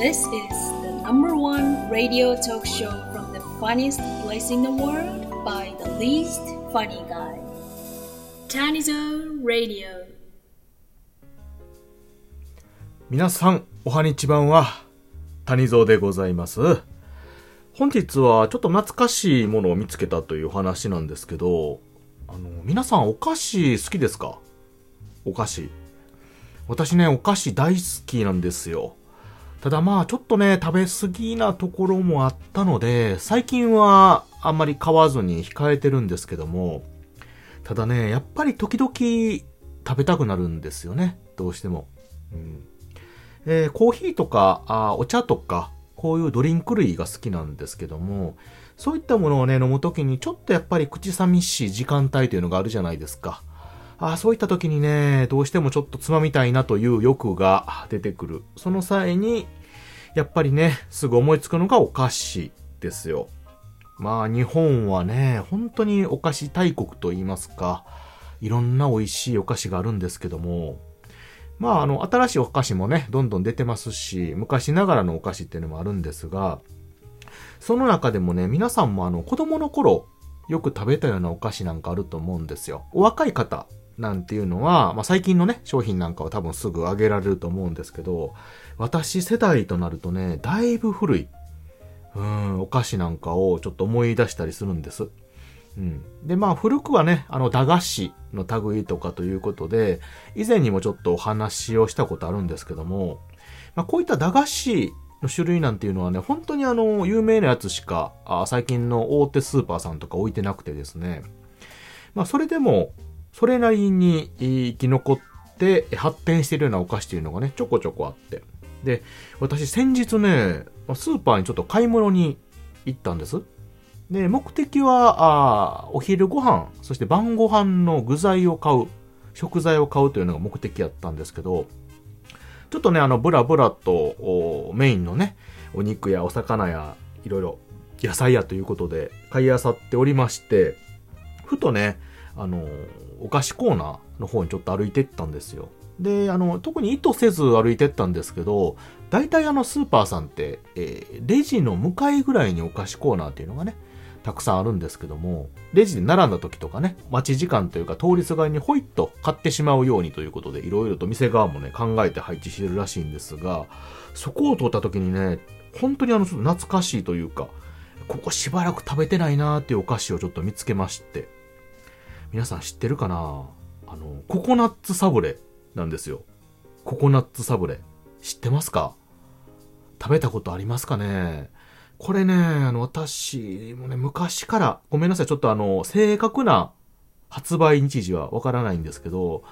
This is the number one radio talk show from the funniest place in the world by the least funny guy. Tanizo Radio. 皆さん、おはにちばんは、谷蔵でございます。本日はちょっと懐かしいものを見つけたというお話なんですけど、あの、皆さんお菓子好きですかお菓子。私ね、お菓子大好きなんですよ。ただまあ、ちょっとね、食べ過ぎなところもあったので、最近はあんまり買わずに控えてるんですけども、ただね、やっぱり時々食べたくなるんですよね。どうしても。うんえーコーヒーとかあお茶とか、こういうドリンク類が好きなんですけども、そういったものをね、飲むときにちょっとやっぱり口寂しい時間帯というのがあるじゃないですか。あそういった時にね、どうしてもちょっとつまみたいなという欲が出てくる。その際に、やっぱりね、すぐ思いつくのがお菓子ですよ。まあ日本はね、本当にお菓子大国と言いますか、いろんな美味しいお菓子があるんですけども、まああの、新しいお菓子もね、どんどん出てますし、昔ながらのお菓子っていうのもあるんですが、その中でもね、皆さんもあの、子供の頃、よく食べたようなお菓子なんかあると思うんですよ。お若い方なんていうのは、まあ最近のね、商品なんかは多分すぐあげられると思うんですけど、私世代となるとね、だいぶ古い、うん、お菓子なんかをちょっと思い出したりするんです。うん。で、まあ、古くはね、あの、駄菓子の類とかということで、以前にもちょっとお話をしたことあるんですけども、まあ、こういった駄菓子の種類なんていうのはね、本当にあの、有名なやつしか、あ最近の大手スーパーさんとか置いてなくてですね、まあ、それでも、それなりに生き残って発展しているようなお菓子っていうのがね、ちょこちょこあって。で、私先日ね、スーパーにちょっと買い物に行ったんです。で、目的は、あお昼ご飯、そして晩ご飯の具材を買う、食材を買うというのが目的やったんですけど、ちょっとね、あの、ブラブラと、メインのね、お肉やお魚や、いろいろ、野菜やということで、買い漁っておりまして、ふとね、あの、お菓子コーナーの方にちょっと歩いてったんですよ。で、あの、特に意図せず歩いてったんですけど、大体あの、スーパーさんって、えーレジの向かいぐらいにお菓子コーナーっていうのがね、たくさんあるんですけども、レジで並んだ時とかね、待ち時間というか通りすがりにホイッと買ってしまうようにということで、いろいろと店側もね、考えて配置してるらしいんですが、そこを通った時にね、本当にあの、ちょっと懐かしいというか、ここしばらく食べてないなーっていうお菓子をちょっと見つけまして、皆さん知ってるかな？あの、ココナッツサブレなんですよ。ココナッツサブレ。知ってますか？食べたことありますかね？これね、あの、私もね、昔から、ごめんなさい、ちょっとあの、正確な発売日時はわからないんですけど、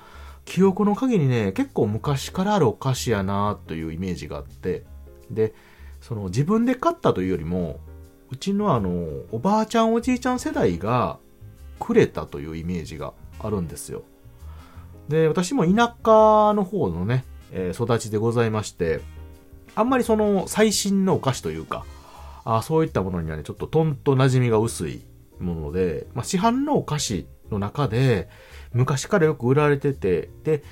記憶の限りね、結構昔からあるお菓子やなというイメージがあって、で、その自分で買ったというよりも、うちのあの、おばあちゃんおじいちゃん世代がくれたというイメージがあるんですよ。で、私も田舎の方のね、えー育ちでございまして、あんまりその最新のお菓子というか、あそういったものにはね、ちょっととんと馴染みが薄いもので、まあ、市販のお菓子の中で、昔からよく売られてて、で、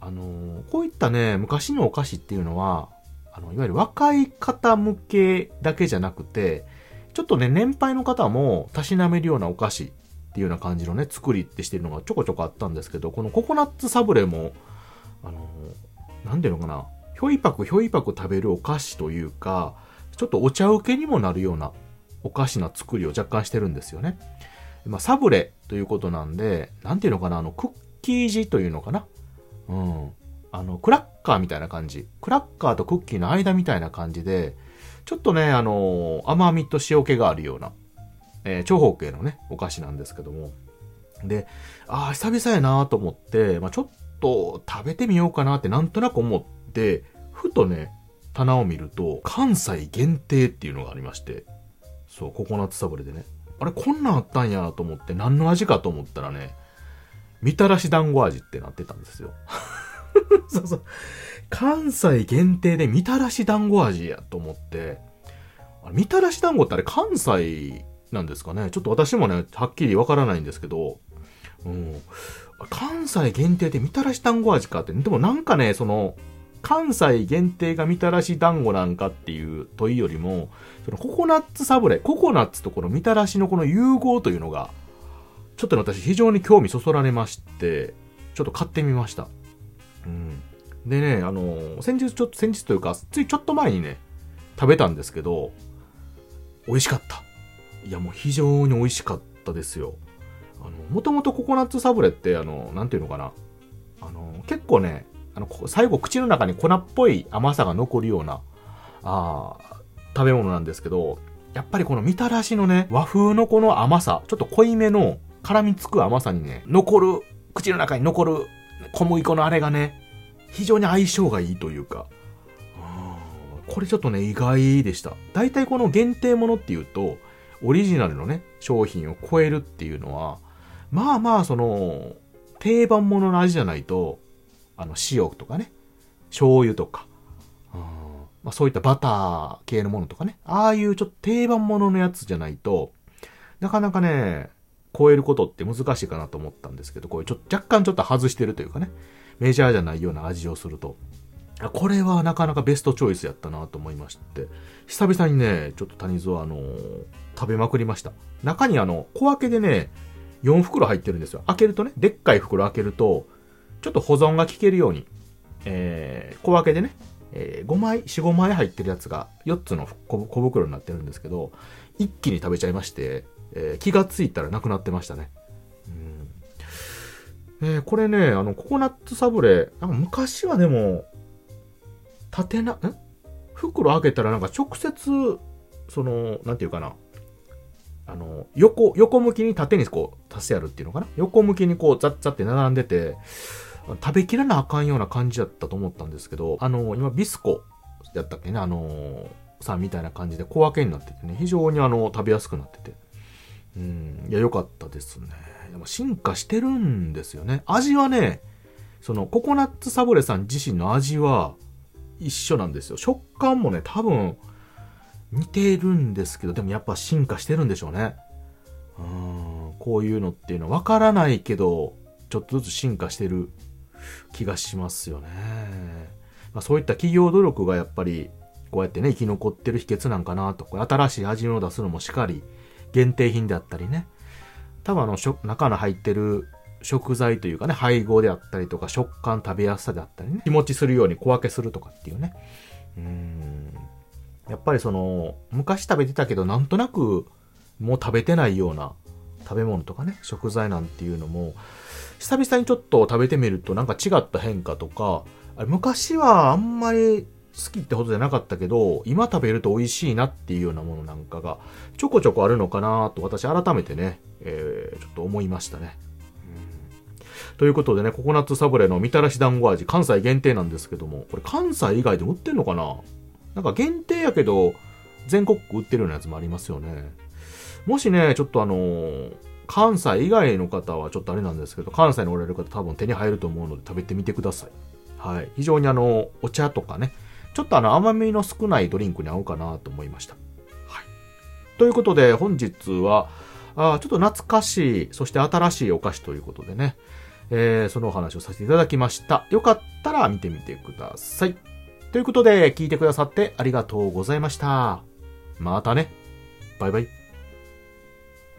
あのーこういったね、昔のお菓子っていうのは、あの、いわゆる若い方向けだけじゃなくて、ちょっとね、年配の方もたしなめるようなお菓子っていうような感じのね、作りってしてるのがちょこちょこあったんですけど、このココナッツサブレも、あのーなんていうのかな、ひょいぱくひょいぱく食べるお菓子というか、ちょっとお茶受けにもなるようなおかしな作りを若干してるんですよね。まあ、サブレということなんで、なんていうのかな、あの、クッキー地というのかな。うん。あの、クラッカーみたいな感じ。クラッカーとクッキーの間みたいな感じで、ちょっとね、あの、甘みと塩気があるような、えー長方形のね、お菓子なんですけども。で、ああ、久々やなと思って、まあ、ちょっと食べてみようかなってなんとなく思って、ふとね、棚を見ると、関西限定っていうのがありまして、そう、ココナッツサブレでね。あれ、こんなんあったんやと思って、何の味かと思ったらね、みたらし団子味ってなってたんですよ。そうそう。関西限定でみたらし団子味やと思って、あれみたらし団子ってあれ関西なんですかねちょっと私もね、はっきりわからないんですけど、うん。関西限定でみたらし団子味かって、でもなんかね、その、関西限定がみたらし団子なんかっていう問いよりも、そのココナッツサブレ、ココナッツとこのみたらしのこの融合というのが、ちょっと私非常に興味そそられまして、ちょっと買ってみました。うん。でね、あの、先日ちょっと、先日というか、ついちょっと前にね、食べたんですけど、美味しかった。いや、もう非常に美味しかったですよ。あの、もともとココナッツサブレって、あの、なんていうのかな。あの、結構ね、あの、最後口の中に粉っぽい甘さが残るような、あ食べ物なんですけど、やっぱりこのみたらしのね、和風のこの甘さ、ちょっと濃いめの絡みつく甘さにね、残る、口の中に残る小麦粉のあれがね、非常に相性がいいというか、これちょっとね、意外でした。大体この限定ものっていうと、オリジナルのね、商品を超えるっていうのは、まあまあ、その、定番ものの味じゃないと、あの、塩とかね、醤油とか、まあ、そういったバター系のものとかね、ああいうちょっと定番もののやつじゃないと、なかなかね、超えることって難しいかなと思ったんですけど、こういうちょ若干ちょっと外してるというかね、メジャーじゃないような味をすると、これはなかなかベストチョイスやったなと思いまして、久々にね、ちょっと谷蔵あのー、食べまくりました。中にあの、小分けでね、4袋入ってるんですよ。開けるとね、でっかい袋開けると、ちょっと保存が効けるように、えー、小分けでね、えー、5枚、4、5枚入ってるやつが4つの小袋になってるんですけど、一気に食べちゃいまして、えー、気がついたらなくなってましたね。うんえー、これね、あの、ココナッツサブレ、なんか昔はでも、縦な、ん？袋開けたらなんか直接、その、なんていうかな。あの、横、横向きに縦にこう、足してあるっていうのかな？横向きにこう、ザッザって並んでて、食べきらなあかんような感じだったと思ったんですけど、あの、今、ビスコやったっけね、あの、さんみたいな感じで小分けになっててね、非常にあの、食べやすくなってて。うん、いや、良かったですね。でも進化してるんですよね。味はね、その、ココナッツサブレさん自身の味は、一緒なんですよ。食感もね、多分、似てるんですけど、でもやっぱ進化してるんでしょうね。うん、こういうのっていうのは分からないけど、ちょっとずつ進化してる気がしますよね。まあ、そういった企業努力がやっぱり、こうやってね、生き残ってる秘訣なんかなと。これ新しい味を出すのもしっかり、限定品であったりね。多分あの、中の入ってる食材というかね、配合であったりとか、食感、食べやすさであったりね、日持ちするように小分けするとかっていうね。うん。やっぱりその、昔食べてたけど、なんとなく、もう食べてないような食べ物とかね、食材なんていうのも、久々にちょっと食べてみるとなんか違った変化とか、あれ昔はあんまり好きってほどじゃなかったけど、今食べると美味しいなっていうようなものなんかが、ちょこちょこあるのかなと私改めてね、えー、ちょっと思いましたね。ということでね、ココナッツサブレのみたらし団子味、関西限定なんですけども、これ関西以外でも売ってんのかな？なんか限定やけど、全国区売ってるようなやつもありますよね。もしね、ちょっとあのー、関西以外の方はちょっとあれなんですけど、関西におられる方多分手に入ると思うので食べてみてください。はい。非常にあの、お茶とかね、ちょっとあの甘みの少ないドリンクに合うかなと思いました。はい。ということで、本日は、あちょっと懐かしい、そして新しいお菓子ということでね、えー、そのお話をさせていただきました。よかったら見てみてください。ということで、聞いてくださってありがとうございました。またね。バイバイ。